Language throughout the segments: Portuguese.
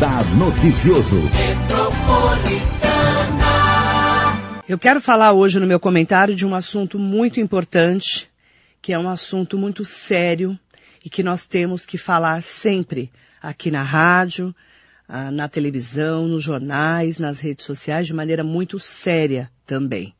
Radar Noticioso. Eu quero falar hoje no meu comentário de um assunto muito importante, que é um assunto muito sério e que nós temos que falar sempre aqui na rádio, ah, na televisão, nos jornais, nas redes sociais, de maneira muito séria também.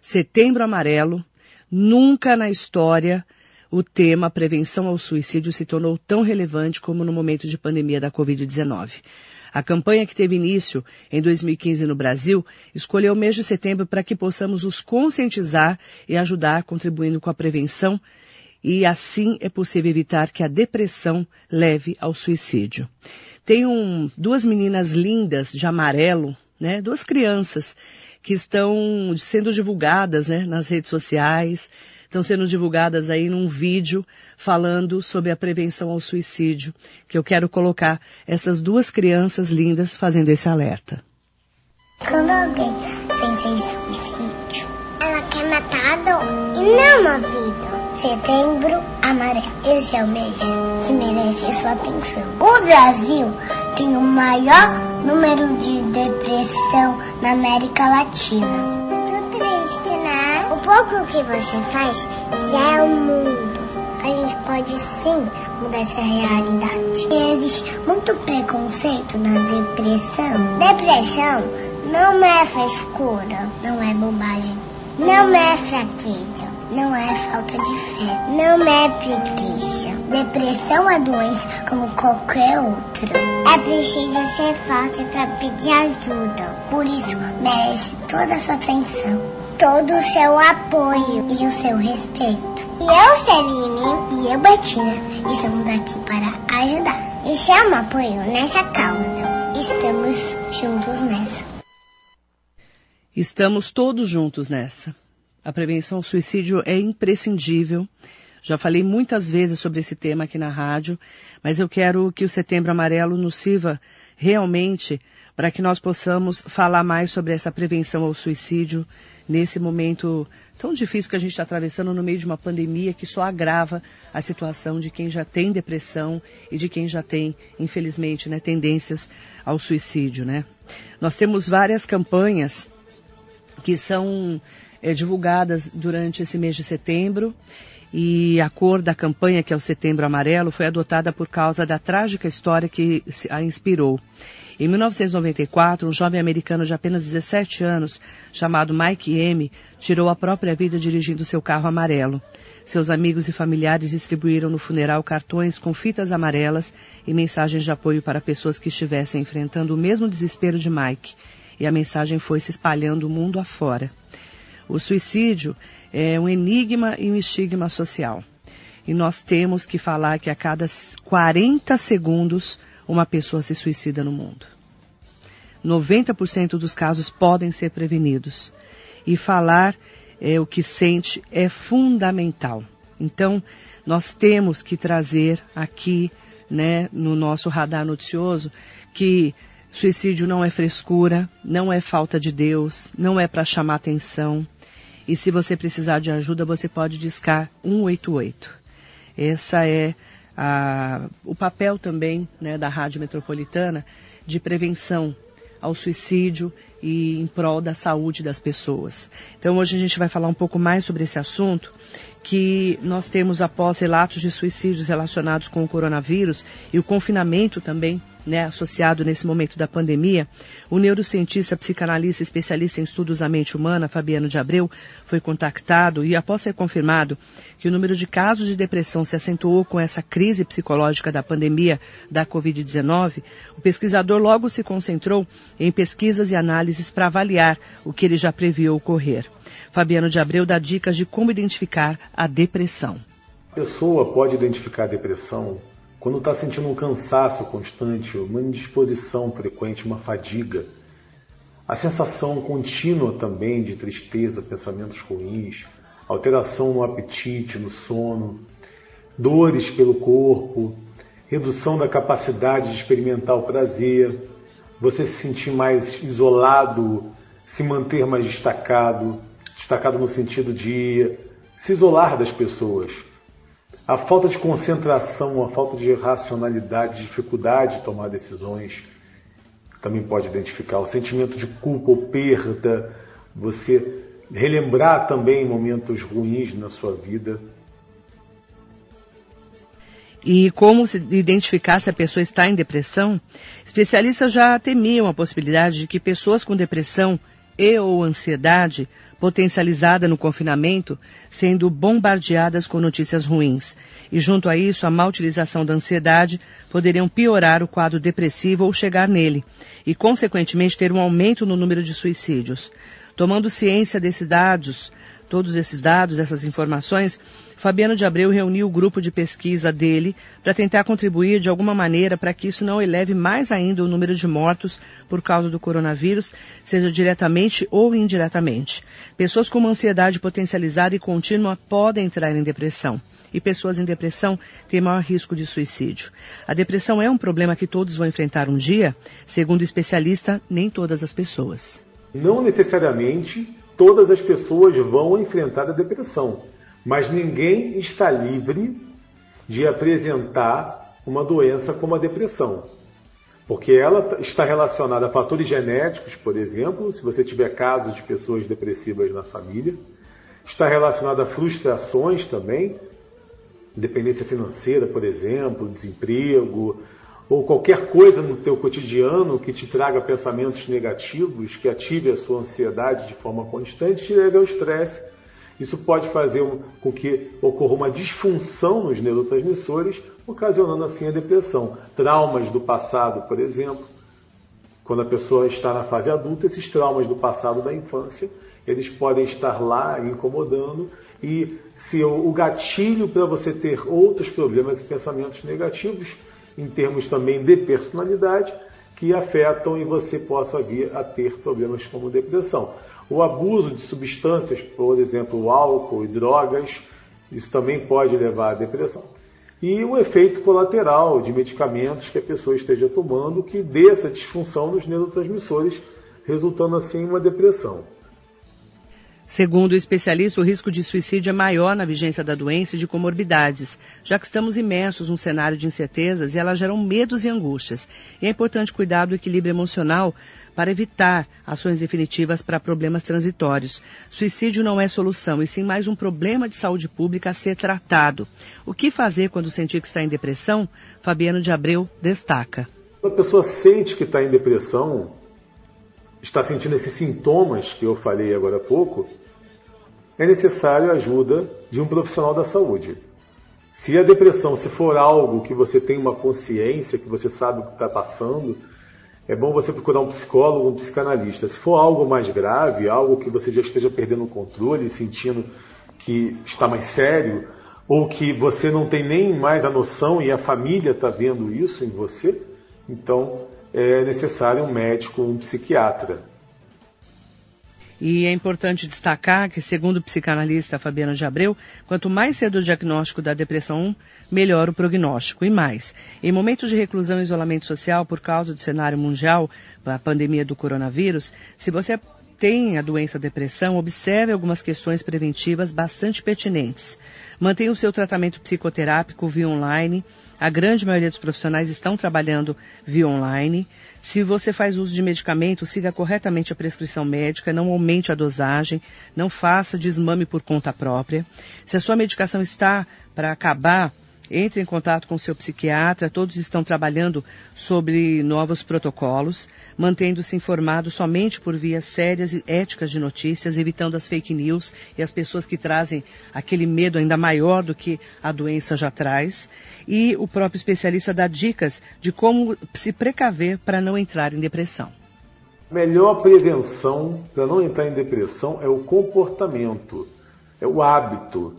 Setembro Amarelo, nunca na história o tema prevenção ao suicídio se tornou tão relevante como no momento de pandemia da Covid-19. A campanha que teve início em 2015 no Brasil escolheu o mês de setembro para que possamos nos conscientizar e ajudar contribuindo com a prevenção e assim é possível evitar que a depressão leve ao suicídio. Tem um, duas meninas lindas de amarelo, né, duas crianças que estão sendo divulgadas né, nas redes sociais, estão sendo divulgadas aí num vídeo falando sobre a prevenção ao suicídio, que eu quero colocar essas duas crianças lindas fazendo esse alerta. Quando alguém pensa em suicídio, ela quer matar a dor e não a vida. Setembro amarelo. Esse é o mês que merece sua atenção. O Brasil tem o maior número de depressão na América Latina. Pouco que você faz já é o mundo. A gente pode sim mudar essa realidade. Existe muito preconceito na depressão. Depressão não é frescura, não é bobagem, não é fraqueza não é falta de fé, não é preguiça. Depressão é doença como qualquer outra. É preciso ser forte para pedir ajuda. Por isso, merece toda a sua atenção, todo o seu apoio e o seu respeito. E eu, Celine, e eu, Betina, estamos aqui para ajudar e chama apoio nessa causa. Estamos juntos nessa. Estamos todos juntos nessa. A prevenção ao suicídio é imprescindível. Já falei muitas vezes sobre esse tema aqui na rádio, mas eu quero que o Setembro Amarelo nos sirva realmente para que nós possamos falar mais sobre essa prevenção ao suicídio nesse momento tão difícil que a gente está atravessando no meio de uma pandemia que só agrava a situação de quem já tem depressão e de quem já tem, infelizmente, né, tendências ao suicídio, né? Nós temos várias campanhas que são é, divulgadas durante esse mês de setembro. E a cor da campanha, que é o Setembro Amarelo, foi adotada por causa da trágica história que a inspirou. Em 1994, um jovem americano de apenas 17 anos, chamado Mike M., tirou a própria vida dirigindo seu carro amarelo. Seus amigos e familiares distribuíram no funeral cartões com fitas amarelas e mensagens de apoio para pessoas que estivessem enfrentando o mesmo desespero de Mike. E a mensagem foi se espalhando o mundo afora. O suicídio é um enigma e um estigma social. E nós temos que falar que a cada 40 segundos uma pessoa se suicida no mundo. 90% dos casos podem ser prevenidos. E falar é, o que sente é fundamental. Então, nós temos que trazer aqui, né, no nosso radar noticioso, que suicídio não é frescura, não é falta de Deus, não é para chamar atenção. E se você precisar de ajuda, você pode discar 188. Essa é a, o papel também né, da Rádio Metropolitana de prevenção ao suicídio e em prol da saúde das pessoas. Então hoje a gente vai falar um pouco mais sobre esse assunto, que nós temos após relatos de suicídios relacionados com o coronavírus e o confinamento também né, associado nesse momento da pandemia, o neurocientista, psicanalista especialista em estudos da mente humana, Fabiano de Abreu, foi contactado e, após ser confirmado que o número de casos de depressão se acentuou com essa crise psicológica da pandemia da Covid-19, o pesquisador logo se concentrou em pesquisas e análises para avaliar o que ele já previu ocorrer. Fabiano de Abreu dá dicas de como identificar a depressão. A pessoa pode identificar a depressão quando está sentindo um cansaço constante, uma indisposição frequente, uma fadiga, a sensação contínua também de tristeza, pensamentos ruins, alteração no apetite, no sono, dores pelo corpo, redução da capacidade de experimentar o prazer, você se sentir mais isolado, se manter mais destacado, destacado no sentido de se isolar das pessoas A falta de concentração, a falta de racionalidade, dificuldade de tomar decisões, também pode identificar. O sentimento de culpa ou perda, você relembrar também momentos ruins na sua vida. E como se identificar se a pessoa está em depressão? Especialistas já temiam a possibilidade de que pessoas com depressão e ou ansiedade potencializada no confinamento, sendo bombardeadas com notícias ruins. E junto a isso, a má utilização da ansiedade poderiam piorar o quadro depressivo ou chegar nele, e consequentemente ter um aumento no número de suicídios. Tomando ciência desses dados, todos esses dados, essas informações, Fabiano de Abreu reuniu o grupo de pesquisa dele para tentar contribuir de alguma maneira para que isso não eleve mais ainda o número de mortos por causa do coronavírus, seja diretamente ou indiretamente. Pessoas com uma ansiedade potencializada e contínua podem entrar em depressão. E pessoas em depressão têm maior risco de suicídio. A depressão é um problema que todos vão enfrentar um dia? Segundo o especialista, nem todas as pessoas. Não necessariamente todas as pessoas vão enfrentar a depressão, mas ninguém está livre de apresentar uma doença como a depressão. Porque ela está relacionada a fatores genéticos, por exemplo, se você tiver casos de pessoas depressivas na família, está relacionada a frustrações também, dependência financeira, por exemplo, desemprego, ou qualquer coisa no teu cotidiano que te traga pensamentos negativos, que ative a sua ansiedade de forma constante, te leve ao estresse. Isso pode fazer com que ocorra uma disfunção nos neurotransmissores, ocasionando assim a depressão. Traumas do passado, por exemplo, quando a pessoa está na fase adulta, esses traumas do passado da infância, eles podem estar lá incomodando e se o gatilho para você ter outros problemas e pensamentos negativos em termos também de personalidade, que afetam e você possa vir a ter problemas como depressão. O abuso de substâncias, por exemplo, álcool e drogas, isso também pode levar à depressão. E o efeito colateral de medicamentos que a pessoa esteja tomando que dê essa disfunção nos neurotransmissores, resultando assim em uma depressão. Segundo o especialista, o risco de suicídio é maior na vigência da doença e de comorbidades, já que estamos imersos num cenário de incertezas e elas geram medos e angústias. E é importante cuidar do equilíbrio emocional para evitar ações definitivas para problemas transitórios. Suicídio não é solução, e sim mais um problema de saúde pública a ser tratado. O que fazer quando sentir que está em depressão? Fabiano de Abreu destaca. A pessoa sente que está em depressão, está sentindo esses sintomas que eu falei agora há pouco, é necessário a ajuda de um profissional da saúde. Se a depressão, se for algo que você tem uma consciência, que você sabe o que está passando, é bom você procurar um psicólogo, um psicanalista. Se for algo mais grave, algo que você já esteja perdendo o controle, sentindo que está mais sério, ou que você não tem nem mais a noção e a família está vendo isso em você, então é necessário um médico, um psiquiatra. E é importante destacar que, segundo o psicanalista Fabiano de Abreu, quanto mais cedo o diagnóstico da depressão, melhor o prognóstico. E mais, em momentos de reclusão e isolamento social por causa do cenário mundial, a pandemia do coronavírus, se você tem a doença depressão, observe algumas questões preventivas bastante pertinentes. Mantenha o seu tratamento psicoterápico via online. A grande maioria dos profissionais estão trabalhando via online. Se você faz uso de medicamento, siga corretamente a prescrição médica, não aumente a dosagem, não faça desmame por conta própria. Se a sua medicação está para acabar, entre em contato com seu psiquiatra, todos estão trabalhando sobre novos protocolos, mantendo-se informado somente por vias sérias e éticas de notícias, evitando as fake news e as pessoas que trazem aquele medo ainda maior do que a doença já traz. E o próprio especialista dá dicas de como se precaver para não entrar em depressão. Melhor prevenção para não entrar em depressão é o comportamento, é o hábito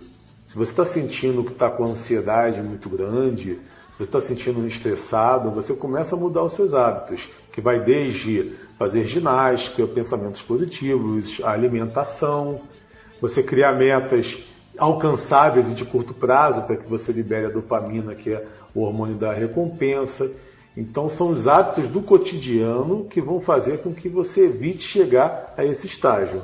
se você está sentindo que está com ansiedade muito grande, se você está sentindo estressado, você começa a mudar os seus hábitos, que vai desde fazer ginástica, pensamentos positivos, alimentação, você criar metas alcançáveis e de curto prazo para que você libere a dopamina, que é o hormônio da recompensa. Então, são os hábitos do cotidiano que vão fazer com que você evite chegar a esse estágio.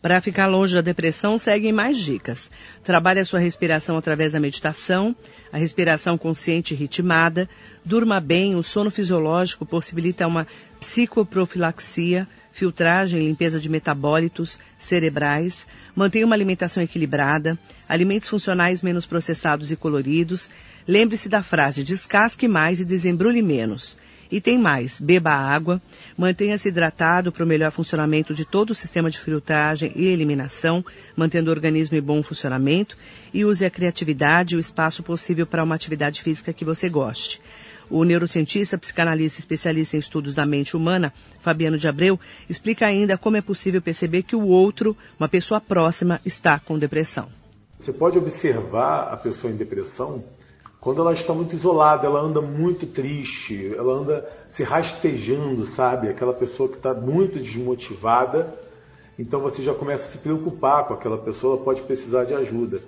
Para ficar longe da depressão, seguem mais dicas. Trabalhe a sua respiração através da meditação, a respiração consciente e ritmada. Durma bem, o sono fisiológico possibilita uma psicoprofilaxia, filtragem e limpeza de metabólitos cerebrais. Mantenha uma alimentação equilibrada, alimentos funcionais menos processados e coloridos. Lembre-se da frase: descasque mais e desembrulhe menos. E tem mais, beba água, mantenha-se hidratado para o melhor funcionamento de todo o sistema de filtragem e eliminação, mantendo o organismo em bom funcionamento, e use a criatividade e o espaço possível para uma atividade física que você goste. O neurocientista, psicanalista e especialista em estudos da mente humana, Fabiano de Abreu, explica ainda como é possível perceber que o outro, uma pessoa próxima, está com depressão. Você pode observar a pessoa em depressão quando ela está muito isolada, ela anda muito triste, ela anda se rastejando, sabe? Aquela pessoa que está muito desmotivada, então você já começa a se preocupar com aquela pessoa, ela pode precisar de ajuda.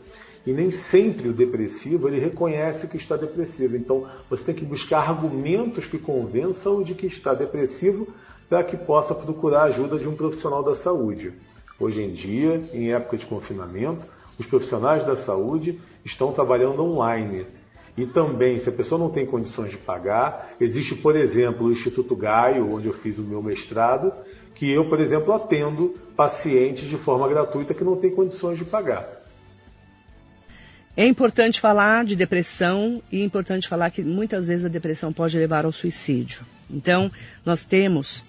E nem sempre o depressivo ele reconhece que está depressivo. Então você tem que buscar argumentos que convençam de que está depressivo para que possa procurar a ajuda de um profissional da saúde. Hoje em dia, em época de confinamento, os profissionais da saúde estão trabalhando online. E também, se a pessoa não tem condições de pagar, existe, por exemplo, o Instituto Gaio, onde eu fiz o meu mestrado, que eu, por exemplo, atendo pacientes de forma gratuita que não têm condições de pagar. É importante falar de depressão e é importante falar que muitas vezes a depressão pode levar ao suicídio. Então, nós temos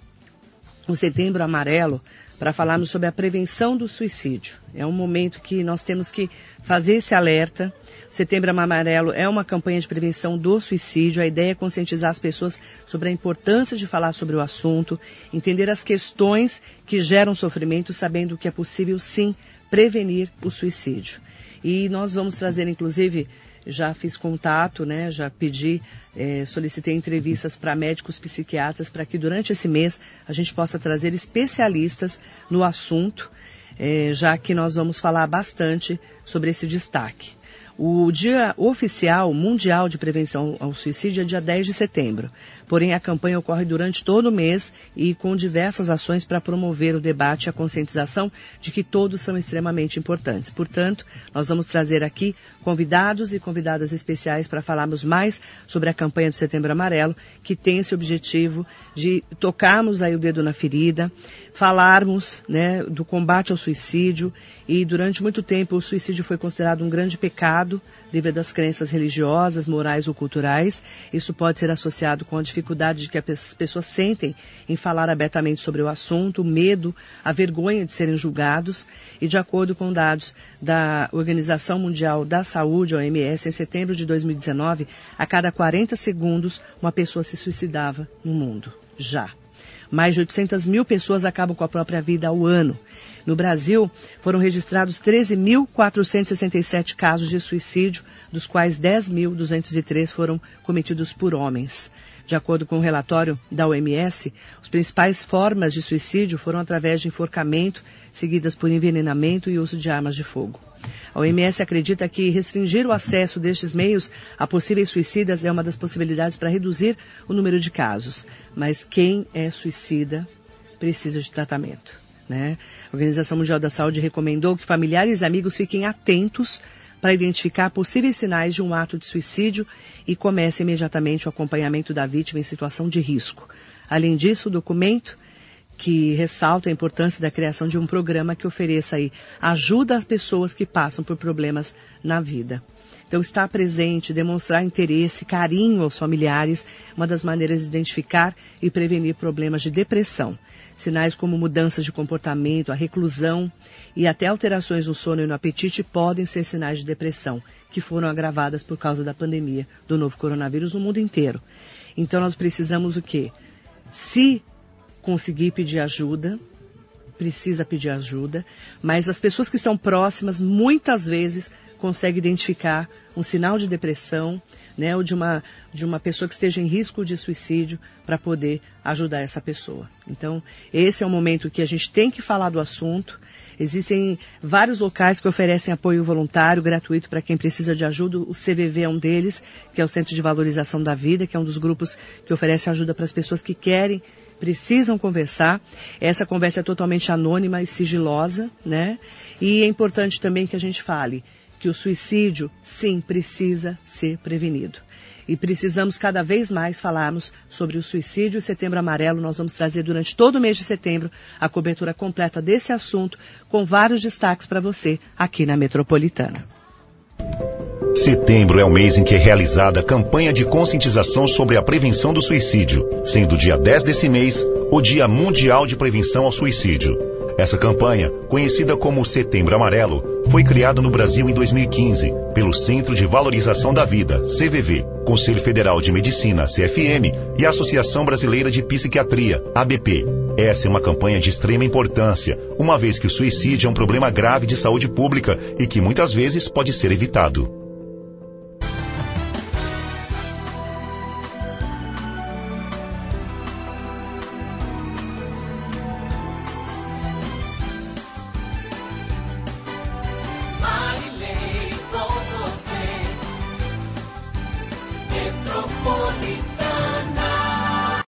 o Setembro Amarelo para falarmos sobre a prevenção do suicídio. É um momento que nós temos que fazer esse alerta. Setembro Amarelo é uma campanha de prevenção do suicídio. A ideia é conscientizar as pessoas sobre a importância de falar sobre o assunto, entender as questões que geram sofrimento, sabendo que é possível sim prevenir o suicídio. E nós vamos trazer, inclusive, já fiz contato, né, já pedi, é, solicitei entrevistas para médicos psiquiatras para que durante esse mês a gente possa trazer especialistas no assunto, é, já que nós vamos falar bastante sobre esse destaque. O dia oficial mundial de prevenção ao suicídio é dia 10 de setembro. Porém, a campanha ocorre durante todo o mês e com diversas ações para promover o debate e a conscientização de que todos são extremamente importantes. Portanto, nós vamos trazer aqui convidados e convidadas especiais para falarmos mais sobre a campanha do Setembro Amarelo, que tem esse objetivo de tocarmos aí o dedo na ferida, falarmos né, do combate ao suicídio e durante muito tempo o suicídio foi considerado um grande pecado devido às crenças religiosas, morais ou culturais. Isso pode ser associado com a dificuldade de que as pessoas sentem em falar abertamente sobre o assunto, o medo, a vergonha de serem julgados. E de acordo com dados da Organização Mundial da Saúde, OMS, em setembro de 2019, a cada 40 segundos uma pessoa se suicidava no mundo. Já. Mais de 800 mil pessoas acabam com a própria vida ao ano. No Brasil, foram registrados 13.467 casos de suicídio, dos quais 10.203 foram cometidos por homens. De acordo com o um relatório da OMS, as principais formas de suicídio foram através de enforcamento, seguidas por envenenamento e uso de armas de fogo. A OMS acredita que restringir o acesso destes meios a possíveis suicidas é uma das possibilidades para reduzir o número de casos. Mas quem é suicida precisa de tratamento. Né? A Organização Mundial da Saúde recomendou que familiares e amigos fiquem atentos para identificar possíveis sinais de um ato de suicídio e comece imediatamente o acompanhamento da vítima em situação de risco. Além disso, o documento que ressalta a importância da criação de um programa que ofereça aí ajuda às pessoas que passam por problemas na vida. Então, estar presente, demonstrar interesse, carinho aos familiares, uma das maneiras de identificar e prevenir problemas de depressão. Sinais como mudanças de comportamento, a reclusão e até alterações no sono e no apetite podem ser sinais de depressão, que foram agravadas por causa da pandemia do novo coronavírus no mundo inteiro. Então, nós precisamos o quê? Se conseguir pedir ajuda, precisa pedir ajuda, mas as pessoas que estão próximas muitas vezes conseguem identificar um sinal de depressão, né, ou de uma, de uma pessoa que esteja em risco de suicídio para poder ajudar essa pessoa. Então, esse é o momento que a gente tem que falar do assunto. Existem vários locais que oferecem apoio voluntário, gratuito para quem precisa de ajuda. O CVV é um deles, que é o Centro de Valorização da Vida, que é um dos grupos que oferece ajuda para as pessoas que querem precisam conversar. Essa conversa é totalmente anônima e sigilosa, né? E é importante também que a gente fale que o suicídio, sim, precisa ser prevenido. E precisamos cada vez mais falarmos sobre o suicídio e setembro amarelo. Nós vamos trazer durante todo o mês de setembro a cobertura completa desse assunto, com vários destaques para você aqui na Metropolitana. Setembro é o mês em que é realizada a campanha de conscientização sobre a prevenção do suicídio, sendo o dia 10 desse mês o Dia Mundial de Prevenção ao Suicídio. Essa campanha, conhecida como Setembro Amarelo, foi criada no Brasil em 2015 pelo Centro de Valorização da Vida, CVV, Conselho Federal de Medicina, CFM, e Associação Brasileira de Psiquiatria, ABP. Essa é uma campanha de extrema importância, uma vez que o suicídio é um problema grave de saúde pública e que muitas vezes pode ser evitado.